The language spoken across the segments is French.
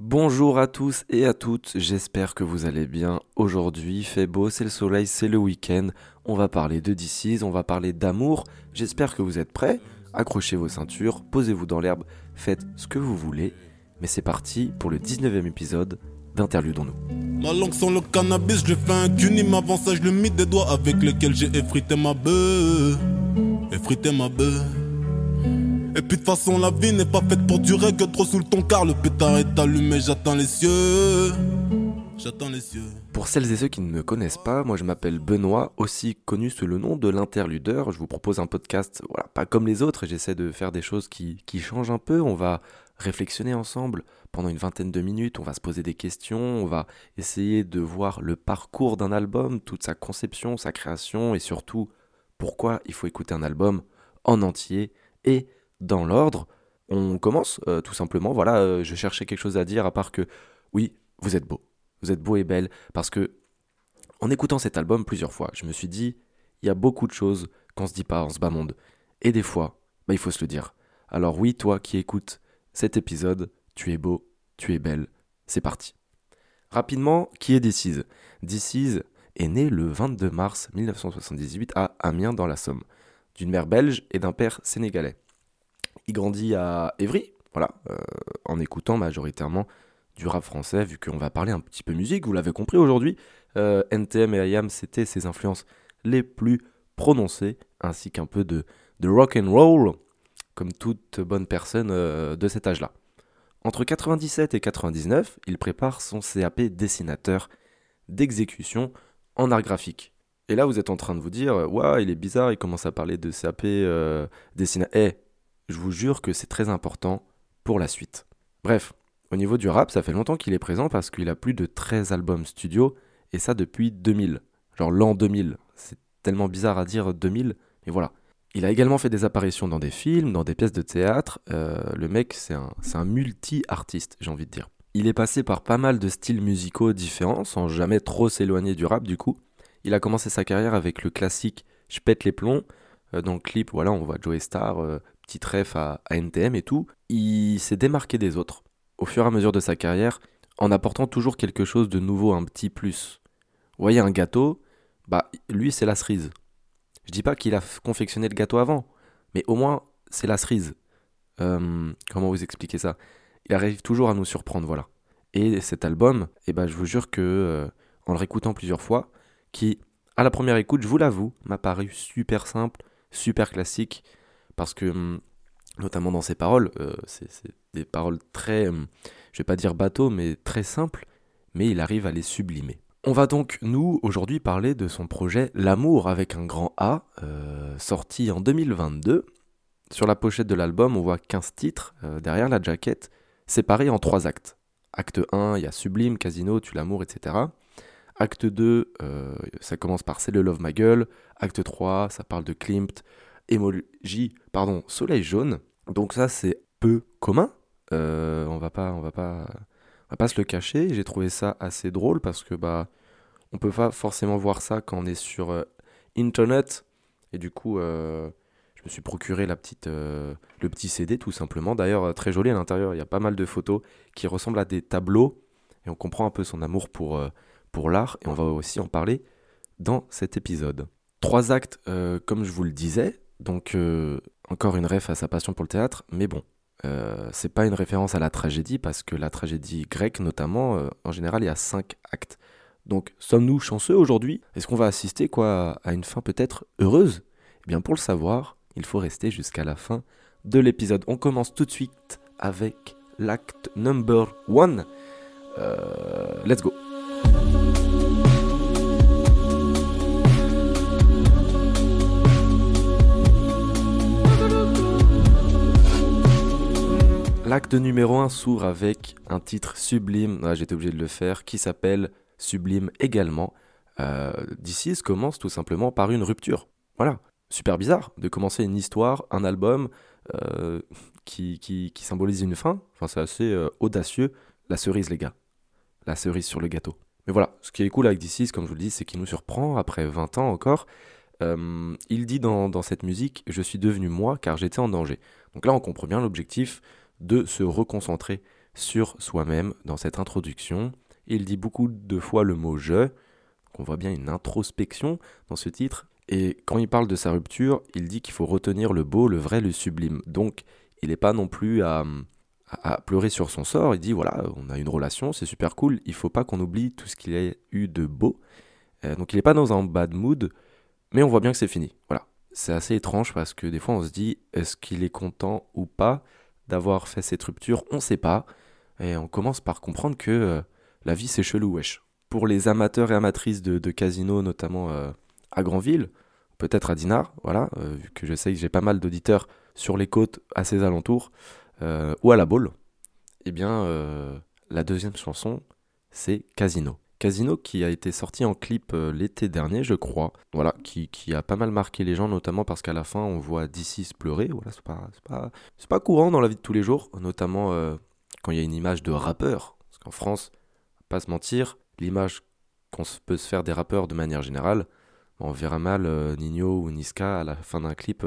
Bonjour à tous et à toutes, j'espère que vous allez bien. Aujourd'hui, fait beau, c'est le soleil, c'est le week-end. On va parler de DC's, on va parler d'amour. J'espère que vous êtes prêts. Accrochez vos ceintures, posez-vous dans l'herbe, faites ce que vous voulez. Mais c'est parti pour le 19e épisode d'Interludons-nous. Ma langue sans le cannabis, je fais un je le des doigts avec lesquels j'ai effrité ma. Effrité ma. Et puis de toute façon la vie n'est pas faite pour durer que trop sous ton car le pétard est allumé, j'attends les cieux. J'attends les cieux. Pour celles et ceux qui ne me connaissent pas, moi je m'appelle Benoît, aussi connu sous le nom de l'interludeur. Je vous propose un podcast, voilà, pas comme les autres, j'essaie de faire des choses qui, qui changent un peu. On va réflexionner ensemble pendant une vingtaine de minutes, on va se poser des questions, on va essayer de voir le parcours d'un album, toute sa conception, sa création et surtout pourquoi il faut écouter un album en entier et dans l'ordre. On commence euh, tout simplement. Voilà, euh, je cherchais quelque chose à dire à part que oui, vous êtes beau. Vous êtes beau et belle parce que en écoutant cet album plusieurs fois, je me suis dit il y a beaucoup de choses qu'on se dit pas en ce bas monde. Et des fois, bah, il faut se le dire. Alors oui, toi qui écoutes cet épisode, tu es beau, tu es belle. C'est parti. Rapidement, qui est Decize Decize est né le 22 mars 1978 à Amiens dans la Somme, d'une mère belge et d'un père sénégalais. Il grandit à Évry, voilà, euh, en écoutant majoritairement du rap français, vu qu'on va parler un petit peu musique, vous l'avez compris aujourd'hui. Euh, NTM et IAM, c'était ses influences les plus prononcées, ainsi qu'un peu de, rock and roll, comme toute bonne personne euh, de cet âge-là. Entre 97 et 99, il prépare son CAP dessinateur d'exécution en art graphique. Et là, vous êtes en train de vous dire, waouh, il est bizarre, il commence à parler de CAP dessinateur. Eh, je vous jure que c'est très important pour la suite. Bref, au niveau du rap, ça fait longtemps qu'il est présent parce qu'il a plus de 13 albums studio, et ça depuis 2000. Genre l'an 2000. C'est tellement bizarre à dire 2000, mais voilà. Il a également fait des apparitions dans des films, dans des pièces de théâtre. Euh, le mec, c'est un, multi-artiste, j'ai envie de dire. Il est passé par pas mal de styles musicaux différents, sans jamais trop s'éloigner du rap du coup. Il a commencé sa carrière avec le classique Je pète les plombs. Euh, dans le clip, voilà, on voit Joey Star, euh, petit ref à, à, NTM et tout. Il s'est démarqué des autres, au fur et à mesure de sa carrière, en apportant toujours quelque chose de nouveau, un petit plus. Vous voyez un gâteau, bah lui c'est la cerise. Je dis pas qu'il a confectionné le gâteau avant, mais au moins c'est la cerise. Euh, comment vous expliquer ça? Il arrive toujours à nous surprendre, voilà. Et cet album, eh ben, je vous jure que euh, en le réécoutant plusieurs fois, qui à la première écoute, je vous l'avoue, m'a paru super simple, super classique, parce que hum, notamment dans ses paroles, euh, c'est des paroles très, hum, je vais pas dire bateau, mais très simples, mais il arrive à les sublimer. On va donc, nous, aujourd'hui, parler de son projet L'amour avec un grand A, euh, sorti en 2022. Sur la pochette de l'album, on voit 15 titres euh, derrière la jaquette, séparés en trois actes. Acte 1, il y a Sublime, Casino, Tu l'amour, etc. Acte 2, euh, ça commence par C'est le love ma gueule. Acte 3, ça parle de Klimt, Emoji, pardon, Soleil jaune. Donc ça, c'est peu commun. on va pas, on va pas va pas se le cacher, j'ai trouvé ça assez drôle parce que bah on peut pas forcément voir ça quand on est sur euh, internet et du coup euh, je me suis procuré la petite euh, le petit CD tout simplement. D'ailleurs très joli à l'intérieur, il y a pas mal de photos qui ressemblent à des tableaux et on comprend un peu son amour pour pour l'art et on va aussi en parler dans cet épisode. Trois actes comme je vous le disais, donc encore une ref à sa passion pour le théâtre, mais bon, euh, c'est pas une référence à la tragédie parce que la tragédie grecque notamment, euh, en général, il y a cinq actes. Donc, sommes-nous chanceux aujourd'hui? Est-ce qu'on va assister quoi à une fin peut-être heureuse? Eh bien, pour le savoir, il faut rester jusqu'à la fin de l'épisode. On commence tout de suite avec l'acte number one. Euh, let's go. L'acte numéro 1 s'ouvre avec un titre sublime, ah, j'étais obligé de le faire, qui s'appelle Sublime également. Euh, commence tout simplement par une rupture. Voilà, super bizarre de commencer une histoire, un album euh, qui, qui, symbolise une fin. Enfin, c'est assez euh, audacieux. La cerise, les gars. La cerise sur le gâteau. Mais voilà, ce qui est cool avec DC's, comme je vous le dis, c'est qu'il nous surprend après 20 ans encore. Euh, il dit dans, dans cette musique Je suis devenu moi car j'étais en danger. Donc là, on comprend bien l'objectif de se reconcentrer sur soi-même dans cette introduction. Il dit beaucoup de fois le mot je. on voit bien une introspection dans ce titre. Et quand il parle de sa rupture, il dit qu'il faut retenir le beau, le vrai, le sublime. Donc il n'est pas non plus à, à, pleurer sur son sort. Il dit voilà, on a une relation, c'est super cool. Il faut pas qu'on oublie tout ce qu'il a eu de beau. Euh, donc il n'est pas dans un bad mood, mais on voit bien que c'est fini. Voilà. C'est assez étrange parce que des fois on se dit est-ce qu'il est content ou pas? D'avoir fait cette rupture On ne sait pas. Et on commence par comprendre que euh, la vie c'est chelou, wesh. Pour les amateurs et amatrices de, de casino, notamment euh, à Granville, peut-être à Dinard, voilà, vu que je sais que j'ai pas mal d'auditeurs sur les côtes à ses alentours, ou à la boule, eh bien, la deuxième chanson, c'est Casino. Casino qui a été sorti en clip euh, l'été dernier, je crois. Voilà, qui, qui, a pas mal marqué les gens, notamment parce qu'à la fin, on voit DC pleurer. Voilà, c'est pas, pas, pas, courant dans la vie de tous les jours, notamment euh, quand il y a une image de rappeur. Parce qu'en France, pas se mentir, l'image qu'on peut se faire des rappeurs de manière générale, on verra mal euh, Nino ou Niska à la fin d'un clip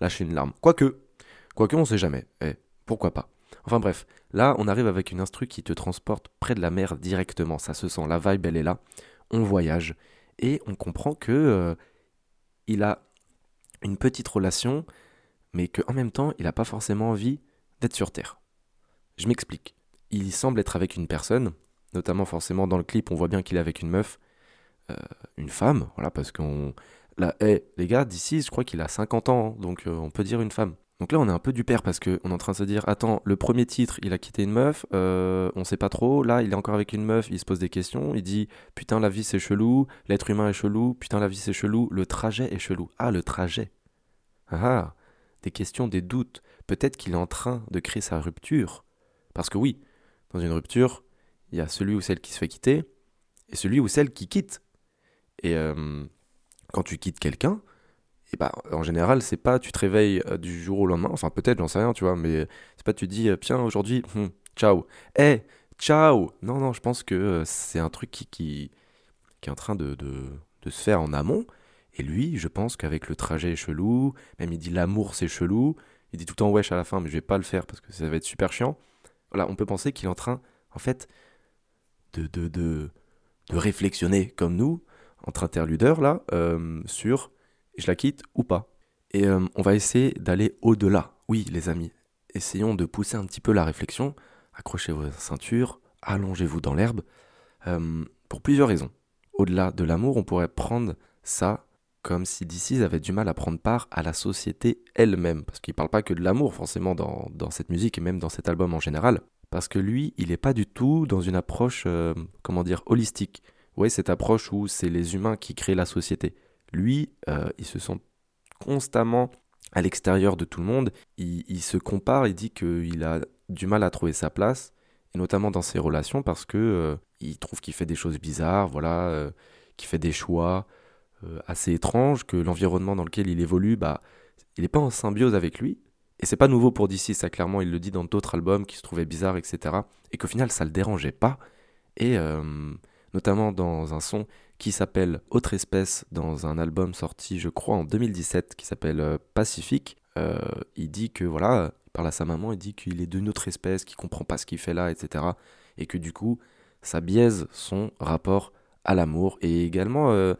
lâcher une larme. Quoique, quoique on sait jamais. Eh, pourquoi pas Enfin bref, là on arrive avec une instru qui te transporte près de la mer directement, ça se sent, la vibe elle est là, on voyage et on comprend que euh, il a une petite relation, mais qu'en même temps il n'a pas forcément envie d'être sur Terre. Je m'explique. Il semble être avec une personne, notamment forcément dans le clip on voit bien qu'il est avec une meuf, euh, une femme, voilà, parce qu'on... Là, hey, les gars, d'ici, je crois qu'il a 50 ans, hein, donc euh, on peut dire une femme. Donc là, on est un peu du père parce qu'on est en train de se dire Attends, le premier titre, il a quitté une meuf, euh, on sait pas trop. Là, il est encore avec une meuf, il se pose des questions. Il dit Putain, la vie c'est chelou, l'être humain est chelou, putain, la vie c'est chelou, le trajet est chelou. Ah, le trajet. Ah, ah des questions, des doutes. Peut-être qu'il est en train de créer sa rupture. Parce que oui, dans une rupture, il y a celui ou celle qui se fait quitter et celui ou celle qui quitte. Et euh, quand tu quittes quelqu'un, bah, en général, c'est pas tu te réveilles euh, du jour au lendemain, enfin peut-être, j'en sais rien, tu vois, mais c'est pas tu dis, euh, tiens, aujourd'hui, hmm, ciao, eh, ciao. Non, non, je pense que euh, c'est un truc qui, qui, est en train de, de, se faire en amont, et lui, je pense qu'avec le trajet chelou, même il dit l'amour c'est chelou, il dit tout le temps wesh à la fin, mais je vais pas le faire parce que ça va être super chiant. Voilà, on peut penser qu'il est en train, en fait, de, de, de, de réflexionner comme nous, entre interludeurs, là, sur je la quitte ou pas. Et euh, on va essayer d'aller au-delà. Oui, les amis, essayons de pousser un petit peu la réflexion. Accrochez vos ceintures, allongez-vous dans l'herbe. Euh, pour plusieurs raisons. Au-delà de l'amour, on pourrait prendre ça comme si DC avait du mal à prendre part à la société elle-même. Parce qu'il ne parle pas que de l'amour forcément dans, cette musique et même dans cet album en général. Parce que lui, il n'est pas du tout dans une approche, euh, comment dire, holistique. Oui, cette approche où c'est les humains qui créent la société. Lui, euh, il se sent constamment à l'extérieur de tout le monde. Il, se compare, il dit qu'il a du mal à trouver sa place, et notamment dans ses relations, parce que euh, il trouve qu'il fait des choses bizarres, voilà, euh, qu'il fait des choix assez étranges, que l'environnement dans lequel il évolue, bah, il n'est pas en symbiose avec lui. Et c'est pas nouveau pour DC, ça clairement, il le dit dans d'autres albums qui se trouvaient bizarres, etc. Et qu'au final, ça le dérangeait pas. Et notamment dans un son qui s'appelle Autre espèce dans un album sorti je crois en 2017 qui s'appelle euh, Pacifique. Euh, il dit que voilà, il parle à sa maman, il dit qu'il est d'une autre espèce, qu'il comprend pas ce qu'il fait là, etc. Et que du coup, ça biaise son rapport à l'amour. Et également, euh,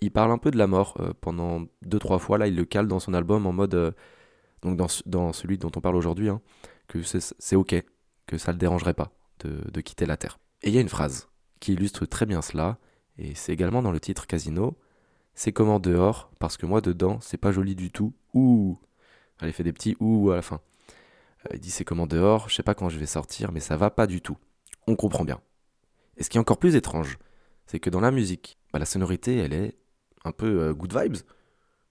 il parle un peu de la mort pendant deux trois fois. Là, il le cale dans son album en mode, donc dans, celui dont on parle aujourd'hui, hein, que c'est ok, que ça le dérangerait pas de quitter la Terre. Et il y a une phrase qui illustre très bien cela, et c'est également dans le titre Casino. C'est comment dehors, parce que moi dedans, c'est pas joli du tout. Ouh Elle fait des petits ouh à la fin. Euh, il dit c'est comment dehors, je sais pas quand je vais sortir, mais ça va pas du tout. On comprend bien. Et ce qui est encore plus étrange, c'est que dans la musique, bah, la sonorité, elle est un peu euh, good vibes.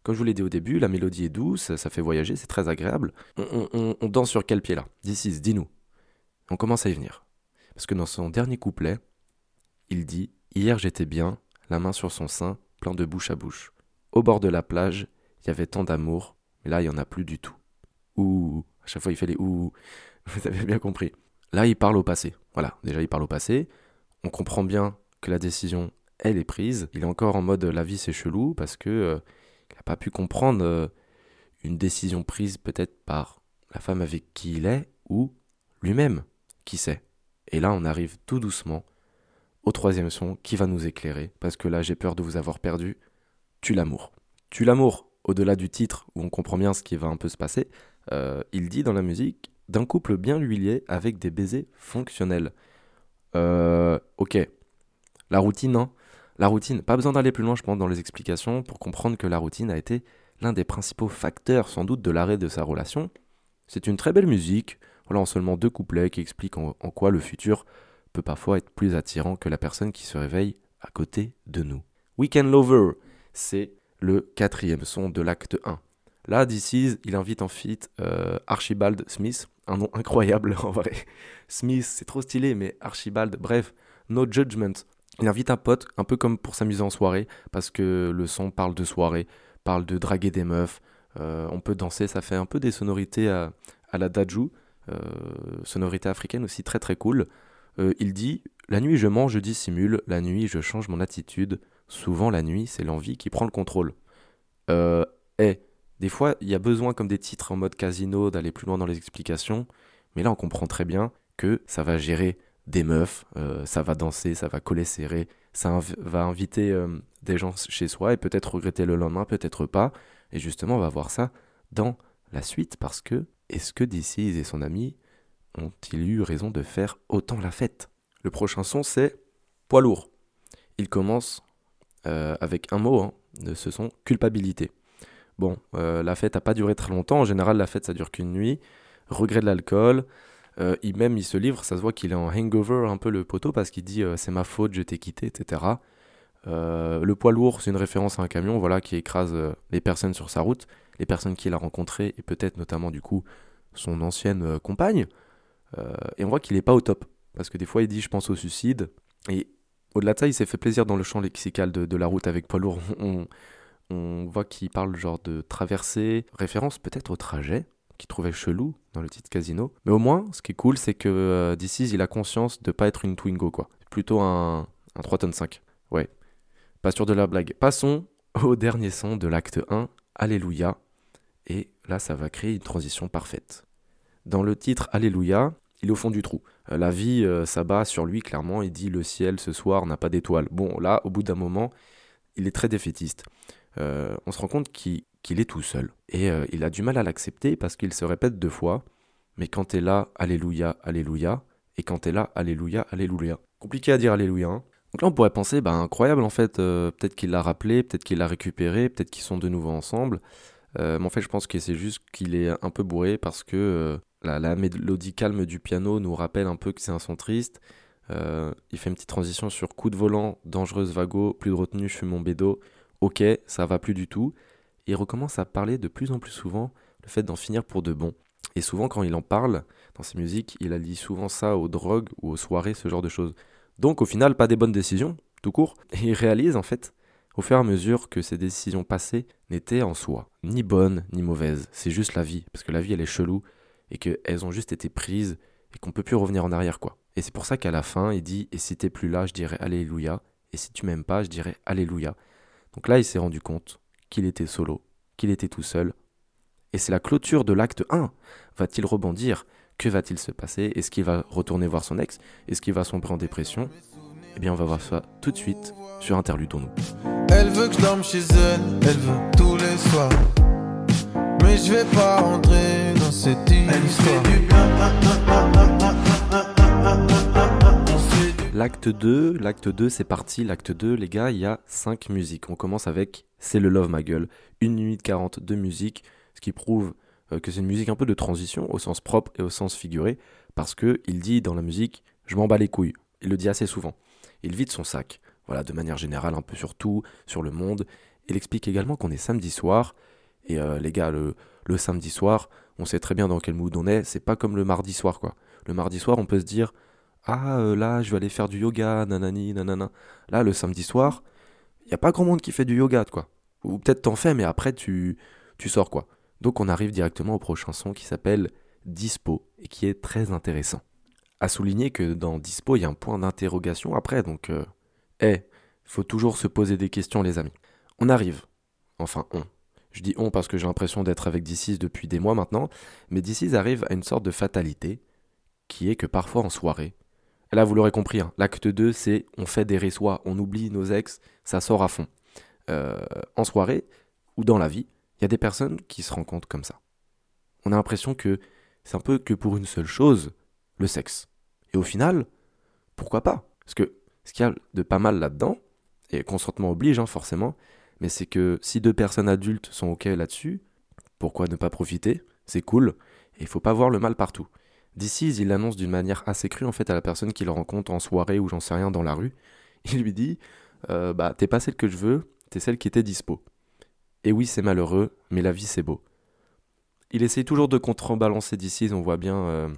Comme je vous l'ai dit au début, la mélodie est douce, ça fait voyager, c'est très agréable. On, danse sur quel pied là? This dis-nous. On commence à y venir. Parce que dans son dernier couplet, il dit Hier j'étais bien, la main sur son sein, plein de bouche à bouche. Au bord de la plage, il y avait tant d'amour, mais là il y en a plus du tout. Ouh, à chaque fois il fait les ouh, vous avez bien compris. Là il parle au passé. Voilà, déjà il parle au passé. On comprend bien que la décision, elle est prise. Il est encore en mode la vie c'est chelou parce que euh, il n'a pas pu comprendre euh, une décision prise peut-être par la femme avec qui il est ou lui-même. Qui sait Et là, on arrive tout doucement au troisième son qui va nous éclairer, parce que là, j'ai peur de vous avoir perdu. Tu l'amour. Tu l'amour, au-delà du titre où on comprend bien ce qui va un peu se passer, euh, il dit dans la musique d'un couple bien huilé avec des baisers fonctionnels. Euh, ok. La routine, hein. La routine, pas besoin d'aller plus loin, je pense, dans les explications pour comprendre que la routine a été l'un des principaux facteurs, sans doute, de l'arrêt de sa relation. C'est une très belle musique, voilà, en seulement deux couplets qui expliquent en, en quoi le futur peut parfois être plus attirant que la personne qui se réveille à côté de nous. Weekend Lover, c'est le quatrième son de l'acte 1. Là, DC's, il invite en feat euh, Archibald Smith, un nom incroyable en vrai. Smith, c'est trop stylé, mais Archibald, bref, No Judgment. Il invite un pote, un peu comme pour s'amuser en soirée, parce que le son parle de soirée, parle de draguer des meufs. Euh, on peut danser, ça fait un peu des sonorités à, la Daju, euh, sonorité africaine aussi très très cool. Il dit La nuit je mange, je dissimule, la nuit je change mon attitude, souvent la nuit c'est l'envie qui prend le contrôle. Euh, eh, des fois, il y a besoin, comme des titres en mode casino, d'aller plus loin dans les explications. Mais là, on comprend très bien que ça va gérer des meufs, euh, ça va danser, ça va coller serré, ça va inviter euh, des gens chez soi et peut-être regretter le lendemain, peut-être pas. Et justement, on va voir ça dans la suite parce que est-ce que DC et son ami ont-ils eu raison de faire autant la fête? Le prochain son, c'est Poids lourd. Il commence euh, avec un mot hein, de ce son culpabilité. Bon, euh, la fête n'a pas duré très longtemps. En général, la fête, ça dure qu'une nuit. Regret de l'alcool. Euh, il, même, il se livre. Ça se voit qu'il est en hangover un peu le poteau parce qu'il dit c'est ma faute, je t'ai quitté, etc. le poids lourd, c'est une référence à un camion voilà, qui écrase les personnes sur sa route, les personnes qu'il a rencontrées et peut-être notamment du coup son ancienne compagne. Et on voit qu'il n'est pas au top parce que des fois il dit je pense au suicide et au-delà de ça, il s'est fait plaisir dans le champ lexical de, la route avec Paul Lourd. On, voit qu'il parle genre de traversée, référence peut-être au trajet, qu'il trouvait chelou dans le titre Casino. Mais au moins, ce qui est cool, c'est que euh, il a conscience de pas être une Twingo, quoi. Plutôt un, un 3 tonnes 5. Ouais. Pas sûr de la blague. Passons au dernier son de l'acte 1, Alléluia. Et là, ça va créer une transition parfaite. Dans le titre Alléluia, il est au fond du trou. Euh, la vie euh, s'abat sur lui, clairement, il dit le ciel ce soir n'a pas d'étoiles. Bon, là, au bout d'un moment, il est très défaitiste. Euh, on se rend compte qu'il est tout seul. Et il a du mal à l'accepter parce qu'il se répète deux fois. Mais quand t'es là, Alléluia, Alléluia. Et quand t'es là, Alléluia, Alléluia. Compliqué à dire Alléluia. Hein. Donc là, on pourrait penser, bah incroyable en fait, peut-être qu'il l'a rappelé, peut-être qu'il l'a récupéré, peut-être qu'ils sont de nouveau ensemble. mais en fait, je pense que c'est juste qu'il est un peu bourré parce que la, mélodie calme du piano nous rappelle un peu que c'est un son triste. Euh, il fait une petite transition sur coup de volant, dangereuse vago, plus de retenue, je suis mon bédo. Ok, ça va plus du tout. il recommence à parler de plus en plus souvent le fait d'en finir pour de bon. Et souvent, quand il en parle dans ses musiques, il allie souvent ça aux drogues ou aux soirées, ce genre de choses. Donc, au final, pas des bonnes décisions, tout court. Et il réalise, en fait, au fur et à mesure que ces décisions passées n'étaient en soi ni bonnes ni mauvaises. C'est juste la vie, parce que la vie, elle est chelou et qu'elles ont juste été prises et qu'on peut plus revenir en arrière quoi. Et c'est pour ça qu'à la fin, il dit et si t'es plus là, je dirais alléluia et si tu m'aimes pas, je dirais alléluia. Donc là, il s'est rendu compte qu'il était solo, qu'il était tout seul. Et c'est la clôture de l'acte 1. Va-t-il rebondir? Que va-t-il se passer? Est-ce qu'il va retourner voir son ex? Est-ce qu'il va sombrer en dépression? Eh bien, on va voir ça tout de suite sur Interlude nous. Elle veut que je chez elle, elle veut tous les soirs. Mais je vais pas rentrer dans cette histoire. L'acte 2, l'acte 2 c'est parti, l'acte 2 les gars, il y a 5 musiques. On commence avec C'est le Love Ma Gueule, 1 minute 40 de musique, ce qui prouve euh, que c'est une musique un peu de transition au sens propre et au sens figuré, parce que il dit dans la musique Je m'en bats les couilles. Il le dit assez souvent. Il vide son sac, voilà, de manière générale, un peu sur tout, sur le monde. Il explique également qu'on est samedi soir et euh, les gars, le, samedi soir, on sait très bien dans quel mood on est. C'est pas comme le mardi soir, quoi. Le mardi soir, on peut se dire Ah, euh, là, je vais aller faire du yoga, nanani, nanana. Là, le samedi soir, il n'y a pas grand monde qui fait du yoga, quoi. Ou peut-être t'en fais, mais après, tu, tu sors, quoi. Donc, on arrive directement au prochain son qui s'appelle Dispo et qui est très intéressant. À souligner que dans Dispo, il y a un point d'interrogation après, donc, eh, faut toujours se poser des questions, les amis. On arrive. Enfin, on. Je dis on parce que j'ai l'impression d'être avec DC's depuis des mois maintenant, mais DC's arrive à une sorte de fatalité qui est que parfois en soirée, là, vous l'aurez compris, hein, l'acte 2, c'est on fait des résois, on oublie nos ex, ça sort à fond. Euh, en soirée ou dans la vie, il y a des personnes qui se compte comme ça. On a l'impression que c'est un peu que pour une seule chose, le sexe. Et au final, pourquoi pas? Parce que ce qu'il y a de pas mal là-dedans, et consentement oblige hein, forcément, mais c'est que si deux personnes adultes sont ok là-dessus, pourquoi ne pas profiter? C'est cool, et il faut pas voir le mal partout. D'ici, il l'annonce d'une manière assez crue en fait à la personne qu'il rencontre en soirée ou j'en sais rien dans la rue. Il lui dit euh, Bah, t'es pas celle que je veux, t'es celle qui était dispo. Et oui, c'est malheureux, mais la vie c'est beau. Il essaye toujours de contrebalancer d'ici, on voit bien. Euh,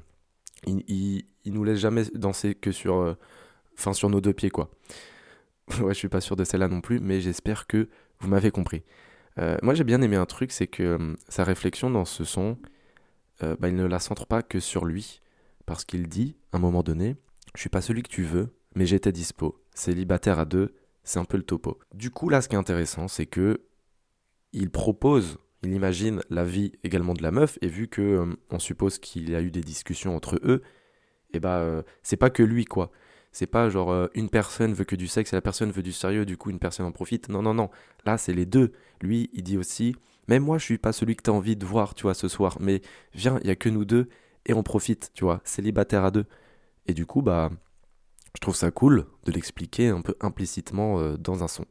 il, nous laisse jamais danser que sur, euh, sur nos deux pieds, quoi. ouais, je suis pas sûr de celle-là non plus, mais j'espère que vous m'avez compris. moi, j'ai bien aimé un truc, c'est que sa réflexion dans ce son, euh, bah, il ne la centre pas que sur lui, parce qu'il dit, à un moment donné, je suis pas celui que tu veux, mais j'étais dispo. Célibataire à deux, c'est un peu le topo. Du coup, là, ce qui est intéressant, c'est que il propose, il imagine la vie également de la meuf, et vu que euh, on suppose qu'il y a eu des discussions entre eux, et bah euh, c'est pas que lui quoi. C'est pas genre une personne veut que du sexe et la personne veut du sérieux, du coup une personne en profite. Non, non, non. Là, c'est les deux. Lui, il dit aussi même moi, je suis pas celui que tu as envie de voir, tu vois, ce soir. Mais viens, il y a que nous deux et on profite, tu vois, célibataire à deux. Et du coup, bah, je trouve ça cool de l'expliquer un peu implicitement euh, dans un son.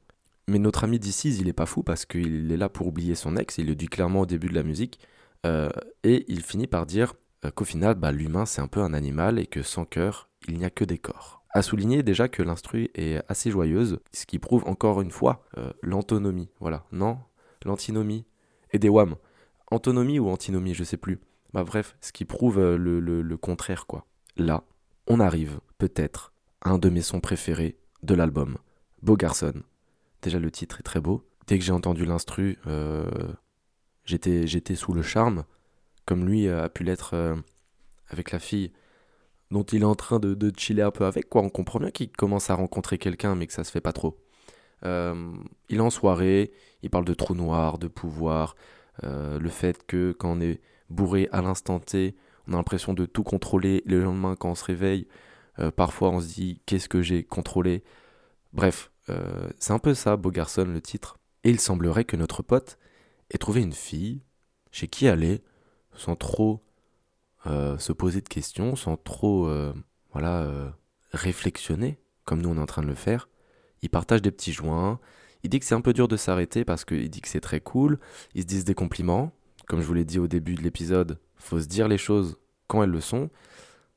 Mais notre ami d'ici, il est pas fou parce qu'il est là pour oublier son ex, il le dit clairement au début de la musique, euh, et il finit par dire euh, qu'au final, bah, l'humain c'est un peu un animal et que sans cœur, il n'y a que des corps. À souligner déjà que l'instru est assez joyeuse, ce qui prouve encore une fois l'antonomie. Voilà, non, l'antinomie, et des WAM. Antonomie ou antinomie, je sais plus. Bah bref, ce qui prouve euh, le, contraire quoi. Là, on arrive, peut-être, à un de mes sons préférés de l'album, Beau Garçon. Déjà le titre est très beau. Dès que j'ai entendu l'instru, euh, j'étais, j'étais sous le charme, comme lui a pu l'être euh, avec la fille dont il est en train de, de, chiller un peu avec. Quoi. On comprend bien qu'il commence à rencontrer quelqu'un, mais que ça se fait pas trop. Euh, il est en soirée, il parle de trou noir, de pouvoir, euh, le fait que quand on est bourré à l'instant T, on a l'impression de tout contrôler. Le lendemain, quand on se réveille, euh, parfois on se dit qu'est-ce que j'ai contrôlé? Bref, c'est un peu ça, Beau Garçon, le titre. Et il semblerait que notre pote ait trouvé une fille chez qui aller sans trop se poser de questions, sans trop voilà, réflexionner, comme nous on est en train de le faire. Il partage des petits joints, il dit que c'est un peu dur de s'arrêter parce qu'il dit que c'est très cool, ils se disent des compliments, comme je vous l'ai dit au début de l'épisode, faut se dire les choses quand elles le sont,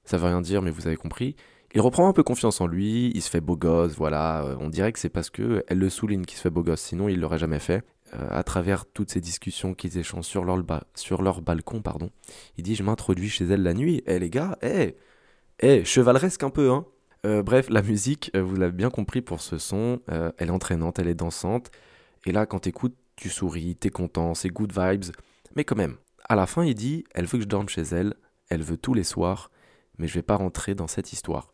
ça veut rien dire mais vous avez compris. Il reprend un peu confiance en lui, il se fait beau gosse, voilà, euh, on dirait que c'est parce que elle le souligne qu'il se fait beau gosse, sinon il l'aurait jamais fait. Euh, à travers toutes ces discussions qu'ils échangent sur leur, balcon, pardon, il dit je m'introduis chez elle la nuit, eh les gars, eh, eh, chevaleresque un peu, hein, euh, bref, la musique, euh, vous l'avez bien compris pour ce son, elle est entraînante, elle est dansante. Et là, quand t'écoutes, tu souris, t'es content, c'est good vibes. Mais quand même, à la fin, il dit Elle veut que je dorme chez elle, elle veut tous les soirs, mais je vais pas rentrer dans cette histoire.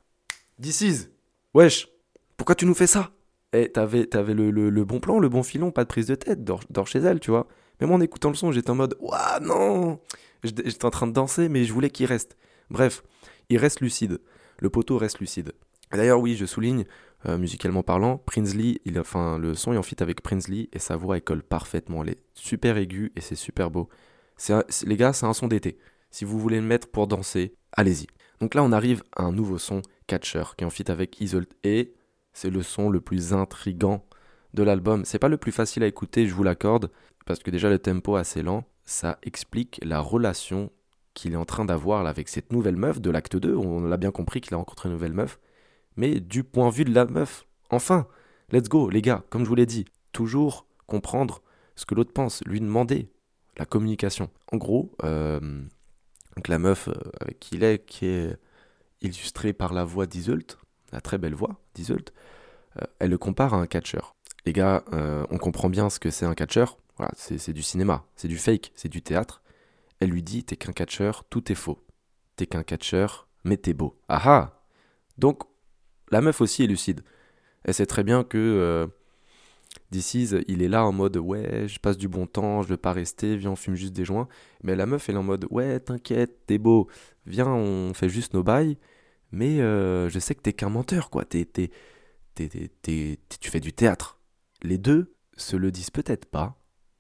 This is Wesh Pourquoi tu nous fais ça? Eh, t'avais, le, bon plan, le bon filon, pas de prise de tête, dors, chez elle, tu vois. Même en écoutant le son, j'étais en mode Ouah, non J'étais en train de danser, mais je voulais qu'il reste. Bref, il reste lucide le poteau reste lucide. D'ailleurs, oui, je souligne, euh, musicalement parlant, Prinsley, il, enfin, le son est en fit avec Prinsley et sa voix elle colle parfaitement. Elle est super aiguë et c'est super beau. les gars, c'est un son d'été. Si vous voulez le mettre pour danser, allez-y. Donc là, on arrive à un nouveau son, Catcher, qui est en fit avec Isolt et c'est le son le plus intrigant de l'album. C'est pas le plus facile à écouter, je vous l'accorde, parce que déjà le tempo assez lent. Ça explique la relation qu'il est en train d'avoir avec cette nouvelle meuf de l'acte 2. On l'a bien compris qu'il a rencontré une nouvelle meuf. Mais du point de vue de la meuf, enfin, let's go, les gars, comme je vous l'ai dit, toujours comprendre ce que l'autre pense, lui demander la communication. En gros, euh, la meuf euh, avec qui il est, qui est illustrée par la voix d'Isult, la très belle voix d'Isult, euh, elle le compare à un catcheur. Les gars, on comprend bien ce que c'est un catcheur. Voilà, c'est du cinéma, c'est du fake, c'est du théâtre. Elle lui dit T'es qu'un catcheur, tout est faux. T'es qu'un catcheur, mais t'es beau. Ah ah Donc, la meuf aussi est lucide. Elle sait très bien que euh, il est là en mode Ouais, je passe du bon temps, je veux pas rester, viens, on fume juste des joints. Mais la meuf, elle est en mode Ouais, t'inquiète, t'es beau, viens, on fait juste nos bails. Mais euh, je sais que t'es qu'un menteur, quoi. T'es, t'es, t'es, t'es- t'es- tu fais du théâtre. Les deux se le disent peut-être pas,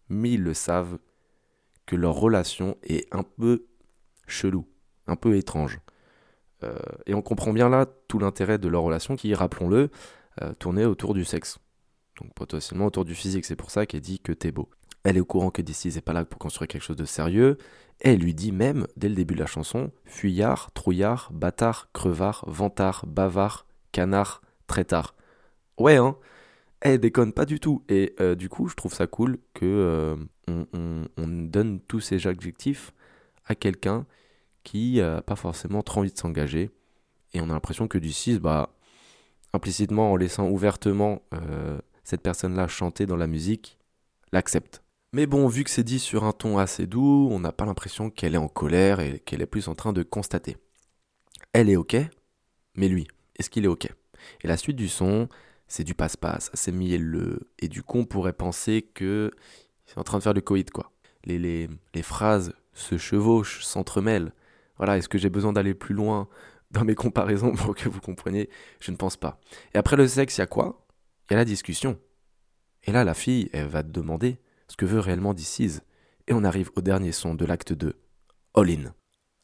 mais ils le savent que leur relation est un peu chelou, un peu étrange. Euh, et on comprend bien là tout l'intérêt de leur relation qui, rappelons-le, euh, tournait autour du sexe. Donc potentiellement autour du physique, c'est pour ça qu'elle dit que t'es beau. Elle est au courant que DC n'est pas là pour construire quelque chose de sérieux, elle lui dit même, dès le début de la chanson, fuyard, trouillard, bâtard, crevard, vantard, bavard, canard, traitard. Ouais, hein Elle déconne pas du tout. Et euh, du coup, je trouve ça cool que euh, on, on- on donne tous ces adjectifs à quelqu'un qui n'a pas forcément trop envie de s'engager. Et on a l'impression que 6, bah, implicitement, en laissant ouvertement euh, cette personne-là chanter dans la musique, l'accepte. Mais bon, vu que c'est dit sur un ton assez doux, on n'a pas l'impression qu'elle est en colère et qu'elle est plus en train de constater. Elle est ok, mais lui, est-ce qu'il est ok? Et la suite du son, c'est du passe-passe, assez mielleux, et du coup on pourrait penser que c'est en train de faire le coït quoi. Les, les, les phrases se chevauchent, s'entremêlent. Voilà, est-ce que j'ai besoin d'aller plus loin dans mes comparaisons pour que vous compreniez? Je ne pense pas. Et après le sexe, il y a quoi? Il y a la discussion. Et là, la fille, elle va te demander ce que veut réellement DC's. Et on arrive au dernier son de l'acte 2, all-in.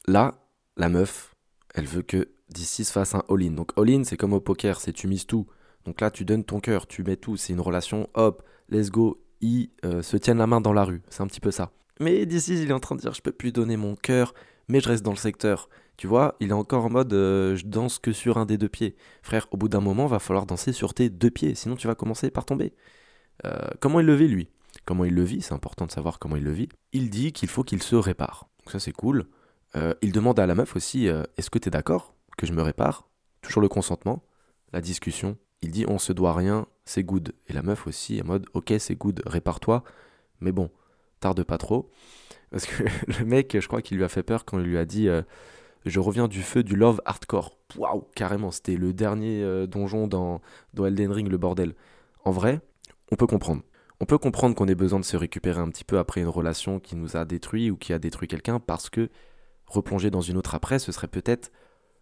Là, la meuf, elle veut que DC's fasse un all-in. Donc all-in, c'est comme au poker, c'est tu mises tout. Donc là, tu donnes ton cœur, tu mets tout. C'est une relation, hop, let's go, ils euh, se tiennent la main dans la rue. C'est un petit peu ça. Mais DC's, il est en train de dire, je peux plus donner mon cœur, mais je reste dans le secteur. Tu vois, il est encore en mode, euh, je danse que sur un des deux pieds. Frère, au bout d'un moment, va falloir danser sur tes deux pieds, sinon tu vas commencer par tomber. Euh, comment il le lui? Comment il le vit C'est important de savoir comment il le vit. Il dit qu'il faut qu'il se répare. Donc ça, c'est cool. Euh, il demande à la meuf aussi, euh, est-ce que t'es d'accord que je me répare? Toujours le consentement, la discussion. Il dit, on se doit rien, c'est good. Et la meuf aussi, en mode, ok, c'est good, répare-toi. Mais bon, tarde pas trop. Parce que le mec, je crois qu'il lui a fait peur quand il lui a dit euh, Je reviens du feu du love hardcore. Waouh, carrément, c'était le dernier donjon dans, dans Elden Ring, le bordel. En vrai, on peut comprendre. On peut comprendre qu'on ait besoin de se récupérer un petit peu après une relation qui nous a détruit ou qui a détruit quelqu'un parce que replonger dans une autre après, ce serait peut-être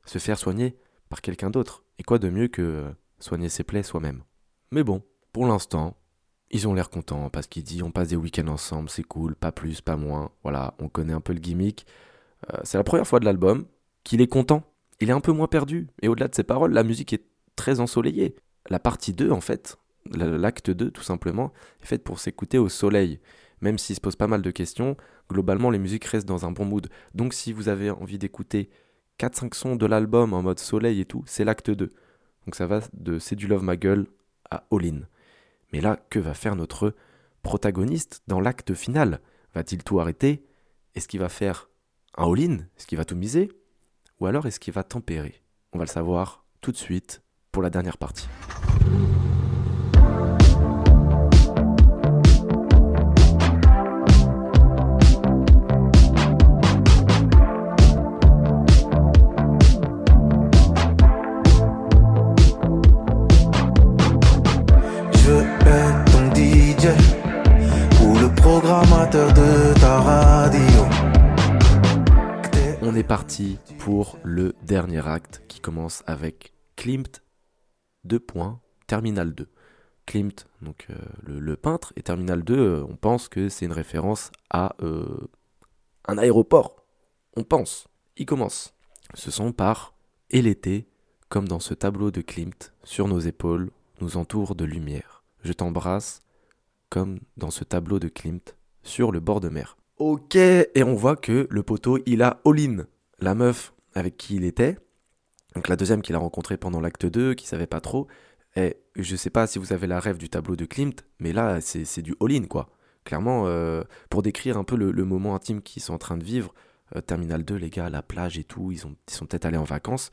se faire soigner par quelqu'un d'autre. Et quoi de mieux que soigner ses plaies soi-même? Mais bon, pour l'instant, ils ont l'air contents parce qu'il dit on passe des week-ends ensemble, c'est cool, pas plus, pas moins. Voilà, on connaît un peu le gimmick. Euh, c'est la première fois de l'album qu'il est content. Il est un peu moins perdu. Et au-delà de ses paroles, la musique est très ensoleillée. La partie 2, en fait, l'acte 2, tout simplement, est faite pour s'écouter au soleil. Même s'il se pose pas mal de questions, globalement, les musiques restent dans un bon mood. Donc, si vous avez envie d'écouter 4-5 sons de l'album en mode soleil et tout, c'est l'acte 2. Donc, ça va de C'est du Love Ma Gueule à All In. Mais là, que va faire notre protagoniste dans l'acte final? Va-t-il tout arrêter? Est-ce qu'il va faire un all-in Est-ce qu'il va tout miser? Ou alors est-ce qu'il va tempérer? On va le savoir tout de suite pour la dernière partie. On est parti pour le dernier acte qui commence avec Klimt 2 points, Terminal 2. Klimt, donc euh, le, le peintre, et Terminal 2, euh, on pense que c'est une référence à euh, un aéroport. On pense. Il commence. Ce sont par Et l'été, comme dans ce tableau de Klimt, sur nos épaules, nous entoure de lumière. Je t'embrasse, comme dans ce tableau de Klimt, sur le bord de mer. Ok, et on voit que le poteau, il a all-in. La meuf avec qui il était, donc la deuxième qu'il a rencontrée pendant l'acte 2, qui savait pas trop, et je sais pas si vous avez la rêve du tableau de Klimt, mais là, c'est du all-in, quoi. Clairement, euh, pour décrire un peu le, moment intime qu'ils sont en train de vivre, euh, Terminal 2, les gars, la plage et tout, ils, ont, ils sont peut-être allés en vacances.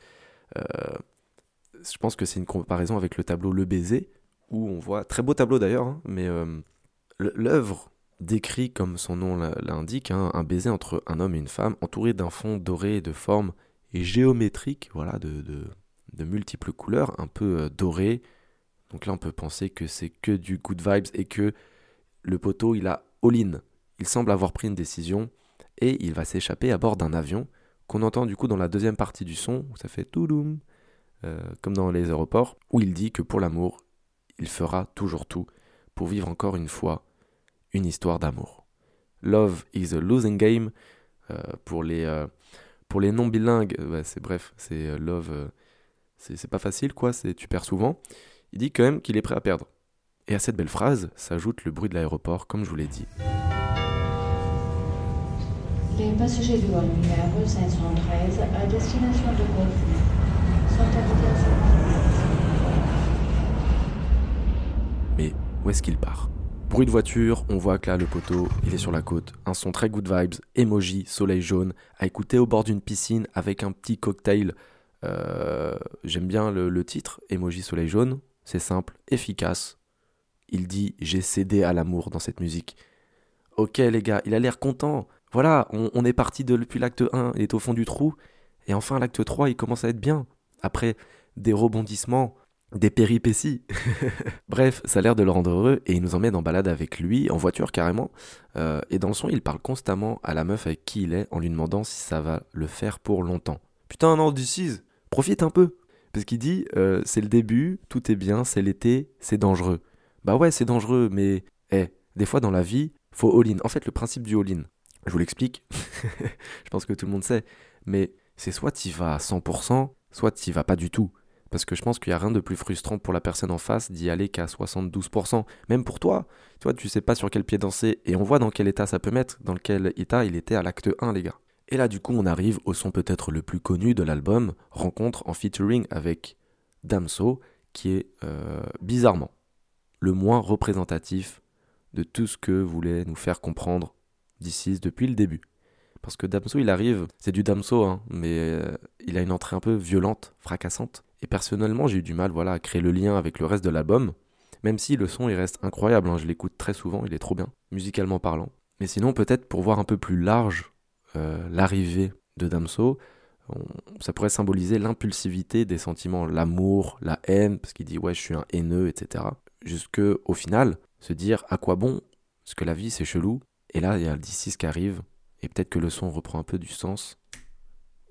Euh, je pense que c'est une comparaison avec le tableau Le Baiser, où on voit, très beau tableau d'ailleurs, hein, mais l'œuvre décrit, comme son nom l'in- l'indique, hein, un baiser entre un homme et une femme, entouré d'un fond doré de forme et géométrique, voilà, de, de, de multiples couleurs, un peu euh, doré. Donc là, on peut penser que c'est que du good vibes et que le poteau, il a all-in. Il semble avoir pris une décision et il va s'échapper à bord d'un avion qu'on entend du coup dans la deuxième partie du son, où ça fait touloum, euh, comme dans les aéroports, où il dit que pour l'amour, il fera toujours tout pour vivre encore une fois une histoire d'amour. Love is a losing game. Euh, pour les, euh, pour les non bilingues, c'est bref, c'est love, c'est pas facile quoi, tu perds souvent. Il dit quand même qu'il est prêt à perdre. Et à cette belle phrase s'ajoute le bruit de l'aéroport, comme je vous l'ai dit. Les passagers du vol numéro 513 à destination de Corfou sont à Mais où est-ce qu'il part? Bruit de voiture, on voit que là le poteau, il est sur la côte. Un son très good vibes, emoji, soleil jaune, à écouter au bord d'une piscine avec un petit cocktail. Euh, j'aime bien le, le titre, emoji, soleil jaune. C'est simple, efficace. Il dit j'ai cédé à l'amour dans cette musique. Ok les gars, il a l'air content. Voilà, on, est parti depuis l'acte 1, il est au fond du trou, et enfin l'acte 3, il commence à être bien. Après des rebondissements, des péripéties. Bref, ça a l'air de le rendre heureux, et il nous emmène en balade avec lui, en voiture carrément. Euh, et dans le son, il parle constamment à la meuf avec qui il est, en lui demandant si ça va le faire pour longtemps. Putain, non, DC's, profite un peu. Parce qu'il dit, euh, c'est le début, tout est bien, c'est l'été, c'est dangereux. Bah ouais, c'est dangereux, mais, eh, des fois dans la vie, faut all-in. En fait, le principe du all-in, je vous l'explique. je pense que tout le monde sait. Mais c'est soit tu vas à 100%, soit tu vas pas du tout. Parce que je pense qu'il n'y a rien de plus frustrant pour la personne en face d'y aller qu'à 72%. Même pour toi. Tu vois, tu sais pas sur quel pied danser. Et on voit dans quel état ça peut mettre. Dans quel état il était à l'acte 1, les gars. Et là, du coup, on arrive au son peut-être le plus connu de l'album, Rencontre en featuring avec Damso, qui est euh, bizarrement le moins représentatif de tout ce que voulait nous faire comprendre d'ici depuis le début. Parce que Damso, il arrive, c'est du Damso, hein, mais euh, il a une entrée un peu violente, fracassante. Et personnellement, j'ai eu du mal voilà, à créer le lien avec le reste de l'album, même si le son il reste incroyable, hein, je l'écoute très souvent, il est trop bien, musicalement parlant. Mais sinon, peut-être pour voir un peu plus large euh, l'arrivée de Damso, ça pourrait symboliser l'impulsivité des sentiments, l'amour, la haine, parce qu'il dit ouais je suis un haineux, etc. Jusque au final, se dire à quoi bon, parce que la vie c'est chelou, et là, il y a le D6 qui arrive, et peut-être que le son reprend un peu du sens.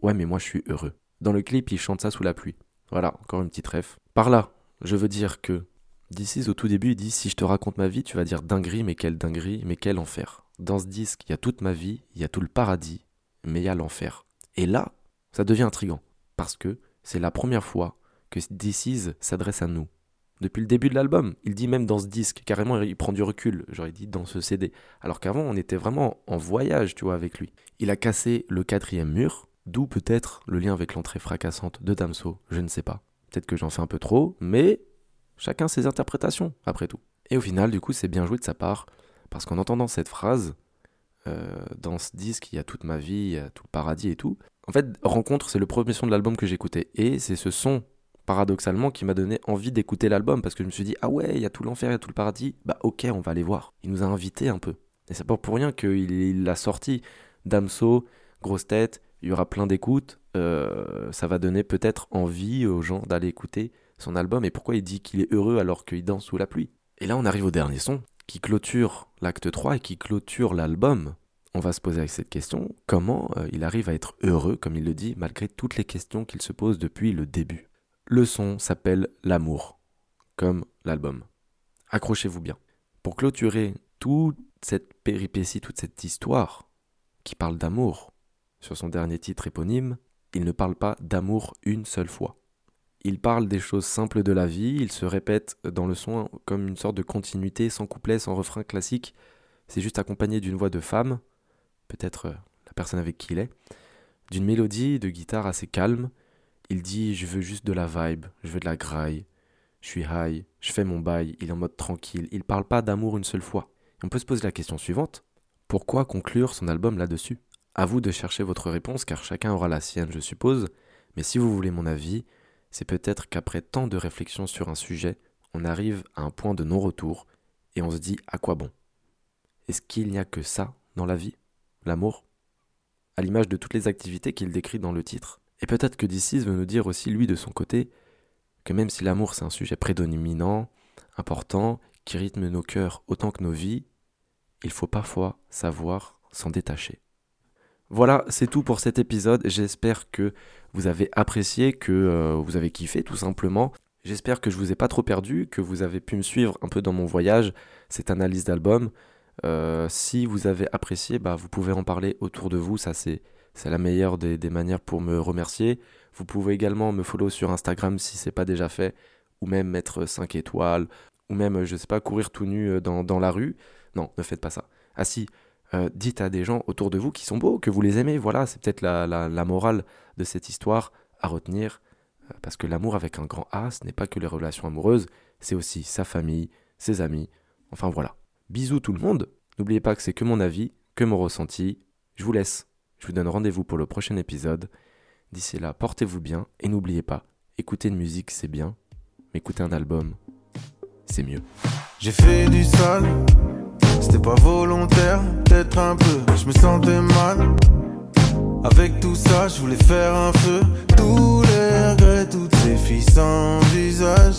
Ouais, mais moi je suis heureux. Dans le clip, il chante ça sous la pluie. Voilà, encore une petite ref. Par là, je veux dire que D6 au tout début, il dit Si je te raconte ma vie, tu vas dire dinguerie, mais quelle dinguerie, mais quel enfer. Dans ce disque, il y a toute ma vie, il y a tout le paradis, mais il y a l'enfer. Et là, ça devient intrigant, parce que c'est la première fois que D6 s'adresse à nous. Depuis le début de l'album, il dit même dans ce disque, carrément il prend du recul, j'aurais dit dans ce CD. Alors qu'avant on était vraiment en voyage, tu vois, avec lui. Il a cassé le quatrième mur, d'où peut-être le lien avec l'entrée fracassante de Damso, je ne sais pas. Peut-être que j'en fais un peu trop, mais chacun ses interprétations, après tout. Et au final, du coup, c'est bien joué de sa part, parce qu'en entendant cette phrase, euh, dans ce disque, il y a toute ma vie, il y a tout le paradis et tout. En fait, Rencontre, c'est le premier son de l'album que j'écoutais. Et c'est ce son paradoxalement, qui m'a donné envie d'écouter l'album parce que je me suis dit, ah ouais, il y a tout l'enfer, il y a tout le paradis, bah ok, on va aller voir. Il nous a invités un peu. Et c'est pas pour rien qu'il l'a sorti. Damso, grosse tête, il y aura plein d'écoutes, euh, ça va donner peut-être envie aux gens d'aller écouter son album. Et pourquoi il dit qu'il est heureux alors qu'il danse sous la pluie? Et là, on arrive au dernier son, qui clôture l'acte 3 et qui clôture l'album. On va se poser avec cette question, comment euh, il arrive à être heureux, comme il le dit, malgré toutes les questions qu'il se pose depuis le début? Le son s'appelle L'amour, comme l'album. Accrochez-vous bien. Pour clôturer toute cette péripétie, toute cette histoire qui parle d'amour, sur son dernier titre éponyme, il ne parle pas d'amour une seule fois. Il parle des choses simples de la vie, il se répète dans le son comme une sorte de continuité, sans couplet, sans refrain classique. C'est juste accompagné d'une voix de femme, peut-être euh, la personne avec qui il est, d'une mélodie de guitare assez calme, il dit Je veux juste de la vibe, je veux de la graille, je suis high, je fais mon bail, il est en mode tranquille, il parle pas d'amour une seule fois. on peut se poser la question suivante Pourquoi conclure son album là-dessus? À vous de chercher votre réponse car chacun aura la sienne, je suppose, mais si vous voulez mon avis, c'est peut-être qu'après tant de réflexions sur un sujet, on arrive à un point de non-retour et on se dit à quoi bon? Est-ce qu'il n'y a que ça dans la vie? L'amour? À l'image de toutes les activités qu'il décrit dans le titre, et peut-être que d'ici veut nous dire aussi, lui, de son côté, que même si l'amour c'est un sujet prédominant, important, qui rythme nos cœurs autant que nos vies, il faut parfois savoir s'en détacher. Voilà, c'est tout pour cet épisode. J'espère que vous avez apprécié, que euh, vous avez kiffé tout simplement. J'espère que je vous ai pas trop perdu, que vous avez pu me suivre un peu dans mon voyage, cette analyse d'album. Euh, si vous avez apprécié, bah, vous pouvez en parler autour de vous. Ça, c'est, c'est la meilleure des, manières pour me remercier. Vous pouvez également me follow sur Instagram si c'est pas déjà fait, ou même mettre 5 étoiles, ou même, je sais pas, courir tout nu euh, dans, dans la rue. Non, ne faites pas ça. Ah si, euh, dites à des gens autour de vous qui sont beaux, que vous les aimez. Voilà, c'est peut-être la, morale de cette histoire à retenir. parce que l'amour avec un grand A, ce n'est pas que les relations amoureuses, c'est aussi sa famille, ses amis. Enfin voilà. Bisous tout le monde. N'oubliez pas que c'est que mon avis, que mon ressenti. Je vous laisse. Je vous donne rendez-vous pour le prochain épisode. D'ici là, portez-vous bien et n'oubliez pas, écouter une musique c'est bien, mais écouter un album, c'est mieux. J'ai fait du sale, c'était pas volontaire, peut-être un peu. Je me sentais mal. Avec tout ça, je voulais faire un feu. Tous les regrets, toutes ces filles sans visage.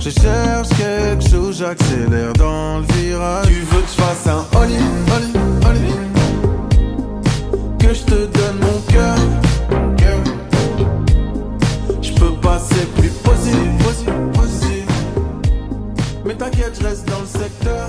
Je cherche quelque chose, j'accélère dans le virage. Tu veux que je fasse un all in, all Que je te donne mon cœur. Je peux passer plus possible, possible, possible. Mais t'inquiète, je reste dans le secteur.